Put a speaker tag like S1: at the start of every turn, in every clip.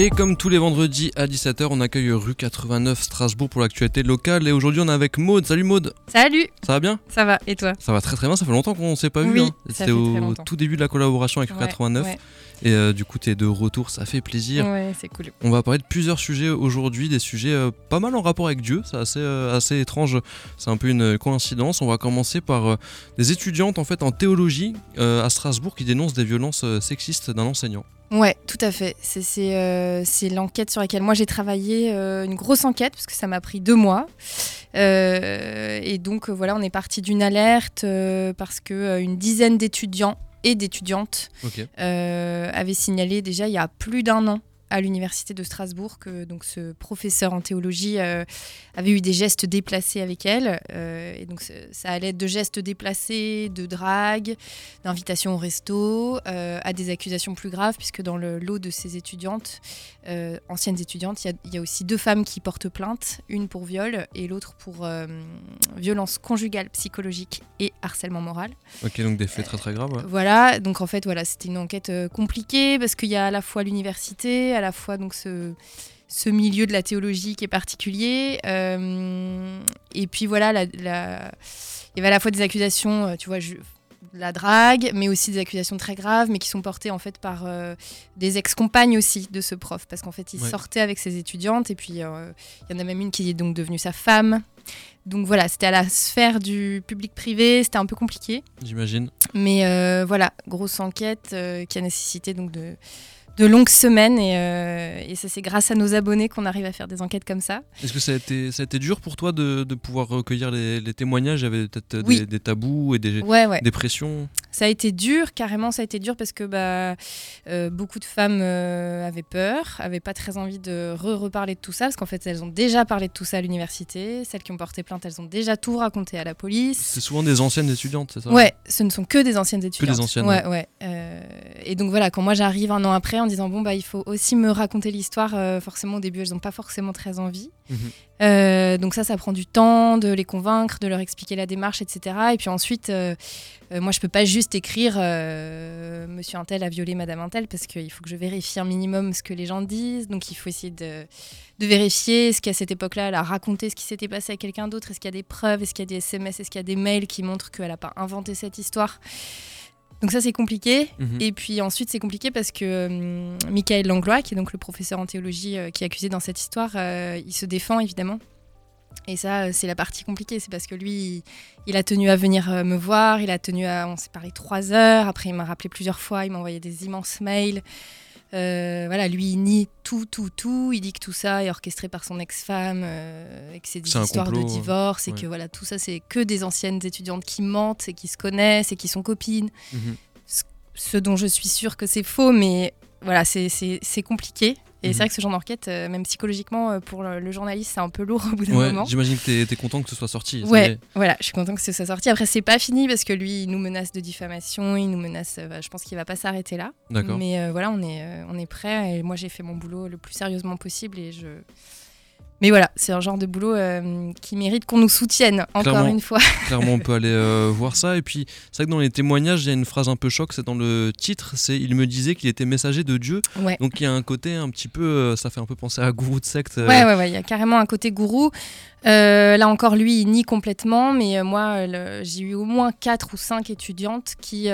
S1: Et comme tous les vendredis à 17h, on accueille rue 89 Strasbourg pour l'actualité locale. Et aujourd'hui, on est avec Maude. Salut Maude.
S2: Salut.
S1: Ça va bien?
S2: Ça va. Et toi?
S1: Ça va très très bien. Ça fait longtemps qu'on ne s'est pas
S2: vu.
S1: Hein. C'était au tout début de la collaboration avec rue 89. Et euh, du coup, t'es de retour, ça fait plaisir.
S2: Ouais, c'est cool.
S1: On va parler de plusieurs sujets aujourd'hui, des sujets euh, pas mal en rapport avec Dieu. C'est assez, euh, assez étrange. C'est un peu une coïncidence. On va commencer par des étudiantes en fait en théologie à Strasbourg qui dénoncent des violences sexistes d'un enseignant.
S2: Ouais, tout à fait. C'est euh, l'enquête sur laquelle moi j'ai travaillé, euh, une grosse enquête, parce que ça m'a pris deux mois. Euh, et donc voilà, on est parti d'une alerte parce qu'une dizaine d'étudiants et d'étudiantes avaient signalé déjà il y a plus d'un an à l'université de Strasbourg que donc ce professeur en théologie euh, avait eu des gestes déplacés avec elle euh, et donc ça allait de gestes déplacés, de drague, d'invitation au resto, euh, à des accusations plus graves puisque dans le lot de ces étudiantes, anciennes étudiantes, il y, a aussi deux femmes qui portent plainte, une pour viol et l'autre pour violence conjugale, psychologique et harcèlement moral.
S1: Ok donc des faits très très graves.
S2: Voilà donc en fait voilà c'était une enquête compliquée parce qu'il y a à la fois l'université à la fois donc ce, ce milieu de la théologie qui est particulier. Euh, et puis voilà, la, il y avait à la fois des accusations, euh, tu vois, je, la drague, mais aussi des accusations très graves, mais qui sont portées en fait par euh, des ex-compagnes aussi de ce prof, parce qu'en fait il sortait avec ses étudiantes, et puis il y en a même une qui est donc devenue sa femme. Donc voilà, c'était à la sphère du public-privé, c'était un peu compliqué.
S1: J'imagine.
S2: Mais voilà, grosse enquête qui a nécessité donc de de longues semaines euh, et, ça c'est grâce à nos abonnés qu'on arrive à faire des enquêtes comme ça.
S1: Est-ce que ça a, été, ça a été dur pour toi de, pouvoir recueillir les, témoignages? Il y avait peut-être des, tabous et des, des, pressions?
S2: Ça a été dur, carrément ça a été dur parce que bah, euh, beaucoup de femmes euh, avaient peur, avaient pas très envie de re-reparler de tout ça parce qu'en fait elles ont déjà parlé de tout ça à l'université. Celles qui ont porté plainte, elles ont déjà tout raconté à la police.
S1: C'est souvent des anciennes étudiantes, c'est ça?
S2: Ouais, ce ne sont que des anciennes étudiantes.
S1: Que des anciennes.
S2: Ouais, ouais. et donc voilà, quand moi j'arrive un an après, disant bon bah il faut aussi me raconter l'histoire. Euh, forcément au début elles n'ont pas forcément très envie. Mhm. Euh, donc ça ça prend du temps de les convaincre, de leur expliquer la démarche, etc. Et puis ensuite euh, moi je peux pas juste écrire Monsieur Intel a violé Madame Intel parce qu'il faut que je vérifie un minimum ce que les gens disent. Donc il faut essayer de, de vérifier ce qu'à cette époque-là elle a raconté ce qui s'était passé à quelqu'un d'autre. Est-ce qu'il y a des preuves? Est-ce qu'il y a des SMS Est-ce qu'il y a des mails qui montrent qu'elle n'a pas inventé cette histoire? Donc ça c'est compliqué. Mhm. Et puis ensuite c'est compliqué parce que euh, Michael Langlois, qui est donc le professeur en théologie euh, qui est accusé dans cette histoire, euh, il se défend évidemment. Et ça c'est la partie compliquée, c'est parce que lui il, a tenu à venir me voir, il a tenu à, on s'est parlé trois heures, après il m'a rappelé plusieurs fois, il m'a envoyé des immenses mails. Euh, voilà, lui, il nie tout, tout, tout. Il dit que tout ça est orchestré par son ex-femme euh, et que c'est des histoires de divorce et que voilà, tout ça, c'est que des anciennes étudiantes qui mentent et qui se connaissent et qui sont copines. Mhm. Ce dont je suis sûre que c'est faux, mais voilà, c'est compliqué. Et c'est mhm. vrai que ce genre d'enquête, euh, même psychologiquement, euh, pour le, journaliste, c'est un peu lourd au bout d'un moment.
S1: J'imagine que tu es, content que ce soit sorti.
S2: Ouais, voilà, je suis content que ce soit sorti. Après, c'est pas fini parce que lui, il nous menace de diffamation, il nous menace. Euh, je pense qu'il va pas s'arrêter là.
S1: D'accord.
S2: Mais voilà, on est, on est prêt. Et moi, j'ai fait mon boulot le plus sérieusement possible et je mais voilà, c'est un genre de boulot euh, qui mérite qu'on nous soutienne, encore une fois.
S1: clairement, on peut aller euh, voir ça. Et puis, c'est vrai que dans les témoignages, il y a une phrase un peu choc, c'est dans le titre, c'est il me disait qu'il était messager de Dieu. Donc il y a un côté un petit peu, euh, ça fait un peu penser à gourou de secte.
S2: Ouais, ouais, ouais, il y a carrément un côté gourou. là encore, lui, il nie complètement, mais moi, j'ai eu au moins 4 ou 5 étudiantes qui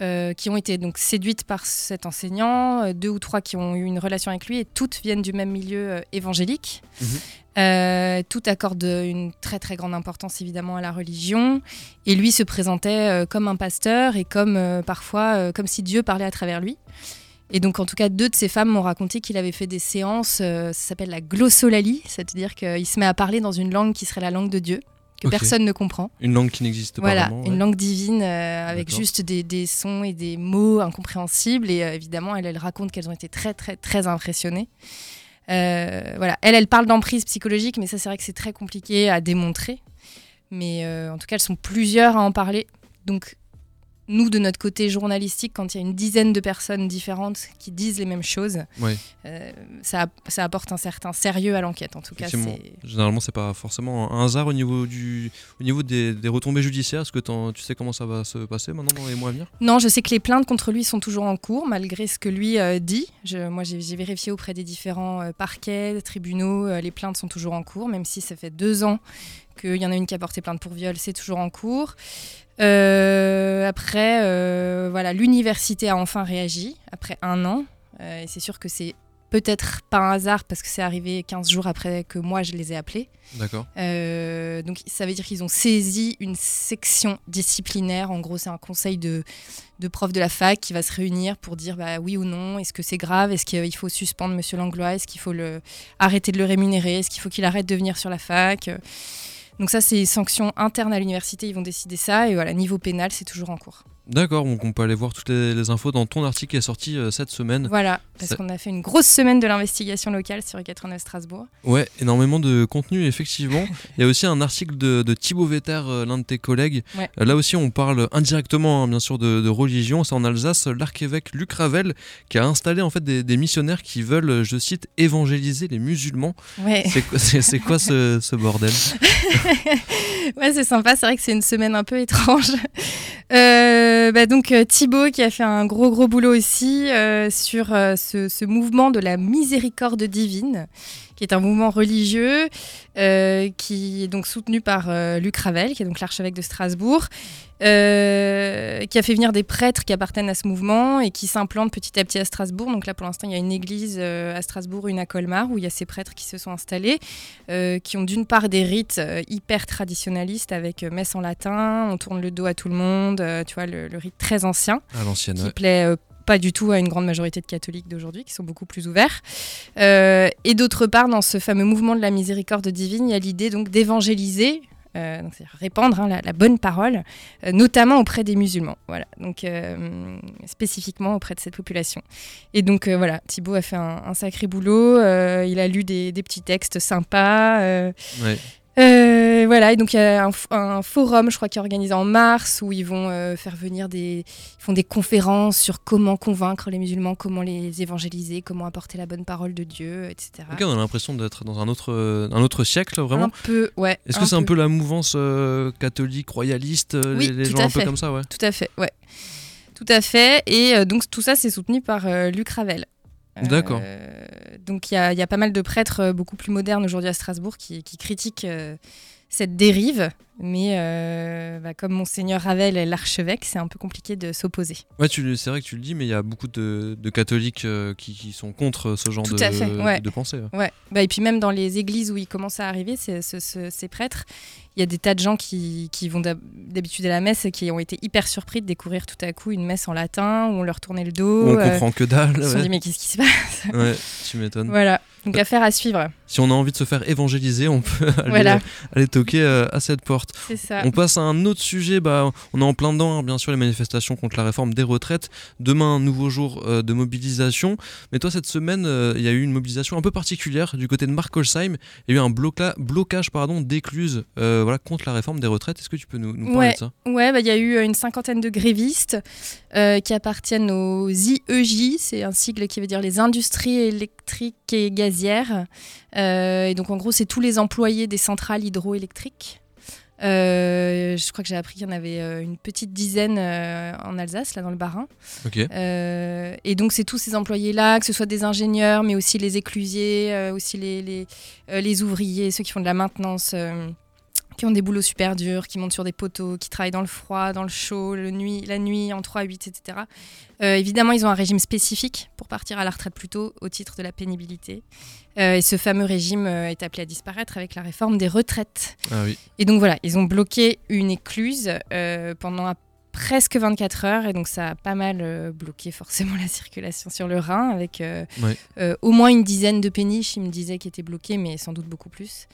S2: euh, qui ont été donc séduites par cet enseignant, euh, deux ou trois qui ont eu une relation avec lui, et toutes viennent du même milieu euh, évangélique. Mhm. toutes accordent une très très grande importance évidemment à la religion, et lui se présentait comme un pasteur et comme parfois comme si Dieu parlait à travers lui. Et donc, en tout cas, deux de ces femmes m'ont raconté qu'il avait fait des séances, ça s'appelle la glossolalie, c'est-à-dire qu'il se met à parler dans une langue qui serait la langue de Dieu que personne ne comprend.
S1: Une langue qui n'existe pas
S2: voilà,
S1: vraiment.
S2: une langue divine euh, avec juste des, des, sons et des mots incompréhensibles. Et euh, évidemment, elle, elle raconte qu'elles ont été très, très, très impressionnées. Euh, voilà, elle, elle parle d'emprise psychologique, mais ça, c'est vrai que c'est très compliqué à démontrer. Mais en tout cas, elles sont plusieurs à en parler. Donc, nous, de notre côté journalistique, quand il y a une dizaine de personnes différentes qui disent les mêmes choses, euh, ça, ça, apporte un certain sérieux à l'enquête. En tout cas,
S1: généralement, c'est pas forcément un hasard au niveau, du, au niveau des, retombées judiciaires. Est-ce que tu sais comment ça va se passer maintenant dans les mois à venir?
S2: Non, je sais que les plaintes contre lui sont toujours en cours, malgré ce que lui euh, dit. Je, moi, j'ai vérifié auprès des différents euh, parquets, tribunaux, les plaintes sont toujours en cours, même si ça fait deux ans qu'il y en a une qui a porté plainte pour viol, c'est toujours en cours. Euh, après, euh, voilà, l'université a enfin réagi après un an. Euh, et c'est sûr que c'est peut-être pas un hasard parce que c'est arrivé 15 jours après que moi je les ai appelés.
S1: D'accord.
S2: donc ça veut dire qu'ils ont saisi une section disciplinaire. En gros, c'est un conseil de, de profs de la fac qui va se réunir pour dire bah, oui ou non, est-ce que c'est grave, est-ce qu'il faut suspendre Monsieur Langlois, est-ce qu'il faut le, arrêter de le rémunérer, est-ce qu'il faut qu'il arrête de venir sur la fac? Donc ça, c'est sanctions internes à l'université, ils vont décider ça. Et voilà, niveau pénal, c'est toujours en cours.
S1: D'accord, donc on peut aller voir toutes les, infos dans ton article qui est sorti euh, cette semaine.
S2: Voilà, parce qu'on a fait une grosse semaine de l'investigation locale sur 89 Strasbourg.
S1: Ouais, énormément de contenu, effectivement. Il y a aussi un article de, Thibaut Vetter, euh, l'un de tes collègues. Euh, là aussi, on parle indirectement, hein, bien sûr, de, religion. C'est en Alsace, l'archevêque Luc Ravel qui a installé en fait des, missionnaires qui veulent, je cite, évangéliser les musulmans.
S2: Ouais.
S1: C'est quoi ce, ce bordel?
S2: Ouais, c'est sympa. C'est vrai que c'est une semaine un peu étrange. Euh, bah donc euh, Thibaut qui a fait un gros gros boulot aussi euh, sur ce, mouvement de la miséricorde divine qui est un mouvement religieux euh, qui est donc soutenu par euh, Luc Ravel, qui est donc l'archevêque de Strasbourg, euh, qui a fait venir des prêtres qui appartiennent à ce mouvement et qui s'implantent petit à petit à Strasbourg. Donc là, pour l'instant, il y a une église à Strasbourg, une à Colmar, où il y a ces prêtres qui se sont installés, qui ont d'une part des rites hyper traditionnalistes avec messe en latin, on tourne le dos à tout le monde, tu vois, le, rite très ancien,
S1: à
S2: qui plaît pas du tout à une grande majorité de catholiques d'aujourd'hui qui sont beaucoup plus ouverts. Euh, et d'autre part, dans ce fameux mouvement de la miséricorde divine, il y a l'idée donc d'évangéliser, euh, répandre hein, la, bonne parole, euh, notamment auprès des musulmans. Voilà, donc spécifiquement auprès de cette population. Et donc voilà, Thibaut a fait un, sacré boulot. il a lu des, petits textes sympas. Euh, voilà, et donc il y a un, forum, je crois, qui est organisé en mars, où ils vont euh, faire venir des. Ils font des conférences sur comment convaincre les musulmans, comment les évangéliser, comment apporter la bonne parole de Dieu, etc.
S1: Ok, on a l'impression d'être dans un autre, un autre siècle, vraiment.
S2: Un peu, ouais.
S1: Est-ce que c'est un peu la mouvance euh, catholique, royaliste,
S2: oui,
S1: les,
S2: gens
S1: un peu comme ça, ouais?
S2: Tout à fait, ouais. Tout à fait. Et donc tout ça, c'est soutenu par Luc Ravel.
S1: D'accord.
S2: Euh, donc il y, a pas mal de prêtres euh, beaucoup plus modernes aujourd'hui à Strasbourg qui, critiquent euh, cette dérive, mais bah, comme Monseigneur Ravel est l'archevêque, c'est un peu compliqué de s'opposer.
S1: Ouais, c'est vrai que tu le dis, mais il y a beaucoup de, catholiques qui, sont contre ce genre de, de, pensée.
S2: Ouais. Bah, et puis même dans les églises où il commence à arriver, ces prêtres, il y a des tas de gens qui, qui vont d'habitude à la messe et qui ont été hyper surpris de découvrir tout à coup une messe en latin où on leur tournait le dos.
S1: on comprend que dalle.
S2: Ils se sont dit mais qu'est-ce qui se passe?
S1: Ouais, tu m'étonnes.
S2: Voilà, donc affaire à suivre.
S1: Si on a envie de se faire évangéliser, on peut aller, aller toquer euh, à cette porte.
S2: Ça.
S1: On passe à un autre sujet, bah, on est en plein dedans, hein, bien sûr, les manifestations contre la réforme des retraites. Demain, un nouveau jour euh, de mobilisation. Mais toi, cette semaine, euh, il y a eu une mobilisation un peu particulière du côté de Markolsheim. Il y a eu un blocage d'écluses voilà, contre la réforme des retraites. Est-ce que tu peux nous, parler
S2: ouais.
S1: de ça?
S2: Ouais, bah, il y a eu une cinquantaine de grévistes euh, qui appartiennent aux IEJ, c'est un sigle qui veut dire les industries électriques et gazières. Euh, et donc en gros, c'est tous les employés des centrales hydroélectriques. Euh, je crois que j'ai appris qu'il y en avait une petite dizaine en Alsace, là dans le Bas-Rhin. et donc c'est tous ces employés-là, que ce soit des ingénieurs, mais aussi les éclusiers, aussi les, les, les, ouvriers, ceux qui font de la maintenance qui ont des boulots super durs, qui montent sur des poteaux, qui travaillent dans le froid, dans le chaud, le nuit, la nuit, en 3, 8, etc. évidemment, ils ont un régime spécifique pour partir à la retraite plus tôt au titre de la pénibilité. Euh, et ce fameux régime euh, est appelé à disparaître avec la réforme des retraites.
S1: Ah oui.
S2: Et donc voilà, ils ont bloqué une écluse euh, pendant presque 24 heures et donc ça a pas mal bloqué forcément la circulation sur le Rhin avec au moins une dizaine de péniches, ils me disaient, qui étaient bloqués, mais sans doute beaucoup plus.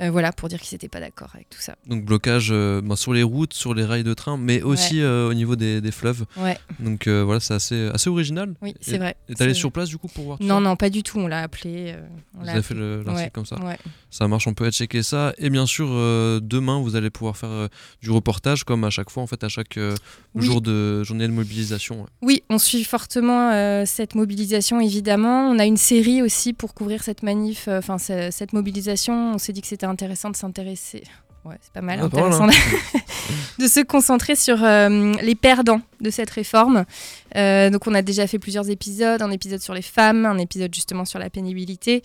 S2: Euh, voilà, pour dire qu'ils n'étaient pas d'accord avec tout ça.
S1: Donc blocage euh, sur les routes, sur les rails de train, mais aussi euh, au niveau des, fleuves.
S2: Ouais.
S1: Donc voilà, c'est assez, assez original.
S2: Oui, c'est vrai.
S1: Et t'es allé sur place du coup pour voir
S2: Non, non, pas du tout. On l'a appelé.
S1: on vous avez fait l'article comme ça. Ça marche, on peut aller checker ça. Et bien sûr, demain, vous allez pouvoir faire du reportage comme à chaque fois, en fait, à chaque jour de journée de mobilisation.
S2: Oui, on suit fortement cette mobilisation, évidemment. On a une série aussi pour couvrir cette manif, enfin cette mobilisation. On s'est dit que c'était intéressant de s'intéresser. Ouais, c'est pas mal ah, intéressant de se concentrer sur euh, les perdants de cette réforme. Euh, donc on a déjà fait plusieurs épisodes, un épisode sur les femmes, un épisode justement sur la pénibilité.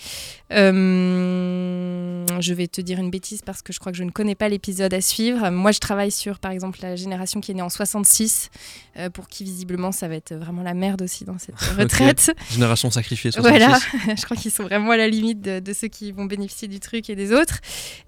S2: Euh, je vais te dire une bêtise parce que je crois que je ne connais pas l'épisode à suivre. Moi je travaille sur par exemple la génération qui est née en 66, euh, pour qui visiblement ça va être vraiment la merde aussi dans cette retraite.
S1: Génération sacrifiée.
S2: 66. Voilà, je crois qu'ils sont vraiment à la limite de, ceux qui vont bénéficier du truc et des autres.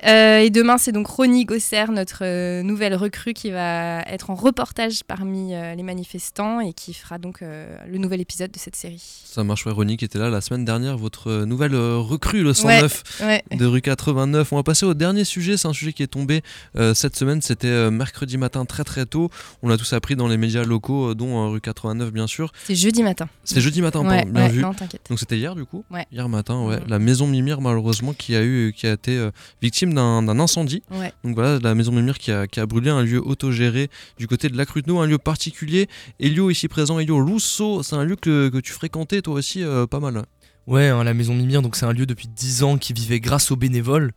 S2: et demain c'est donc Ronnie Gosser, notre nouvelle recrue qui va être en reportage parmi les manifestants et qui fera donc euh, le nouvel épisode de cette série.
S1: Ça marche, ouais, qui était là la semaine dernière, votre euh, nouvelle euh, recrue, le 109 de rue 89. On va passer au dernier sujet, c'est un sujet qui est tombé cette semaine, c'était mercredi matin très très tôt. On l'a tous appris dans les médias locaux, dont rue 89 bien sûr.
S2: C'est jeudi matin.
S1: C'est jeudi matin, bien vu.
S2: Non,
S1: donc c'était hier du coup Hier matin, ouais. La maison Mimir malheureusement qui a, eu, qui a été victime d'un incendie. Donc voilà, la maison Mimir qui a, qui a brûlé un lieu autogéré du côté de la Cruteno, un lieu particulier. Elio ici présent, Elio Rousseau, c'est un lieu que, que, tu fréquentais toi aussi euh, pas mal.
S3: Ouais, hein, la maison Mimir, donc c'est un lieu depuis 10 ans qui vivait grâce aux bénévoles.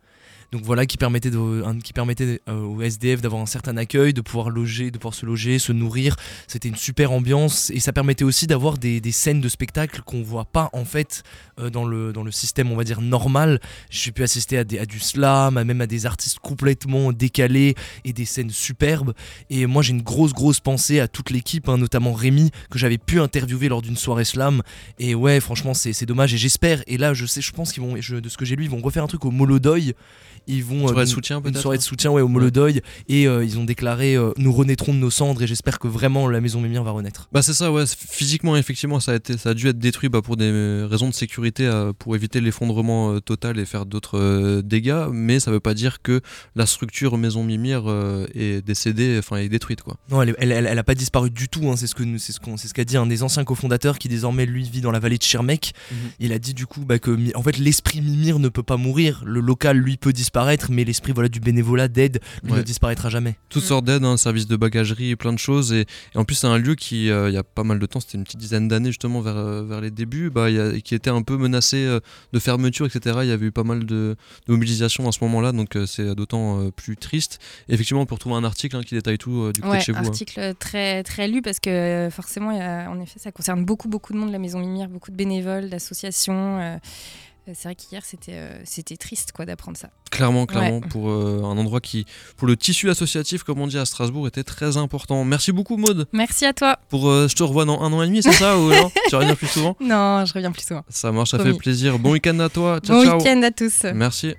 S3: Donc voilà, qui permettait, de, euh, au SDF d'avoir un certain accueil, de pouvoir loger, de pouvoir se loger, se nourrir. C'était une super ambiance et ça permettait aussi d'avoir des, scènes de spectacle qu'on voit pas en fait euh, dans, le, système, on va dire, normal. J'ai pu assister à, à du slam, même à des artistes complètement décalés et des scènes superbes. Et moi j'ai une grosse grosse pensée à toute l'équipe, hein, notamment Rémi, que j'avais pu interviewer lors d'une soirée slam. Et ouais, franchement c'est dommage et j'espère, et là je sais, je pense qu'ils vont, de ce que j'ai lu, ils vont refaire un truc au Molodoy ils vont
S1: une soirée de soutien
S3: une soirée de soutien ouais, au Molodoy et euh, ils ont déclaré euh, nous renaîtrons de nos cendres et j'espère que vraiment la maison Mémire va renaître.
S1: Bah c'est ça ouais physiquement effectivement ça a été ça a dû être détruit bah, pour des raisons de sécurité euh, pour éviter l'effondrement total et faire d'autres dégâts mais ça veut pas dire que la structure maison Mimir est décédée enfin est détruite quoi.
S3: Non elle, elle, elle, a pas disparu du tout hein, c'est ce que c'est ce qu'on c'est ce qu'a dit un des anciens cofondateurs qui désormais lui vit dans la vallée de Schirmeck. Mhm. Il a dit du coup bah, que en fait l'esprit Mimir ne peut pas mourir le local lui peut disparaître mais l'esprit voilà, du bénévolat d'aide ne disparaîtra jamais.
S1: Toutes mm. sortes d'aides, un hein, service de bagagerie plein de choses. Et, en plus, c'est un lieu qui, euh, il y a pas mal de temps, c'était une petite dizaine d'années justement vers, euh, vers les débuts, bah, qui était un peu menacé euh, de fermeture, etc. Il y avait eu pas mal de, mobilisation à ce moment-là, donc c'est d'autant plus triste. effectivement, on peut retrouver un article hein, qui détaille tout du côté de chez vous.
S2: Un hein. article très, très lu parce que forcément, en effet, ça concerne beaucoup, beaucoup de monde, la Maison Mimire, beaucoup de bénévoles, d'associations. Euh, c'est vrai qu'hier c'était euh, c'était triste quoi d'apprendre ça.
S1: Clairement, clairement pour euh, un endroit qui pour le tissu associatif comme on dit à Strasbourg était très important. Merci beaucoup Maude.
S2: Merci à toi.
S1: Pour je te revois dans un an et demi, c'est ça ou non? Tu reviens plus souvent?
S2: Non, je reviens plus souvent.
S1: Ça marche, ça fait plaisir. Bon week-end à toi.
S2: Ciao, bon week-end à tous.
S1: Merci.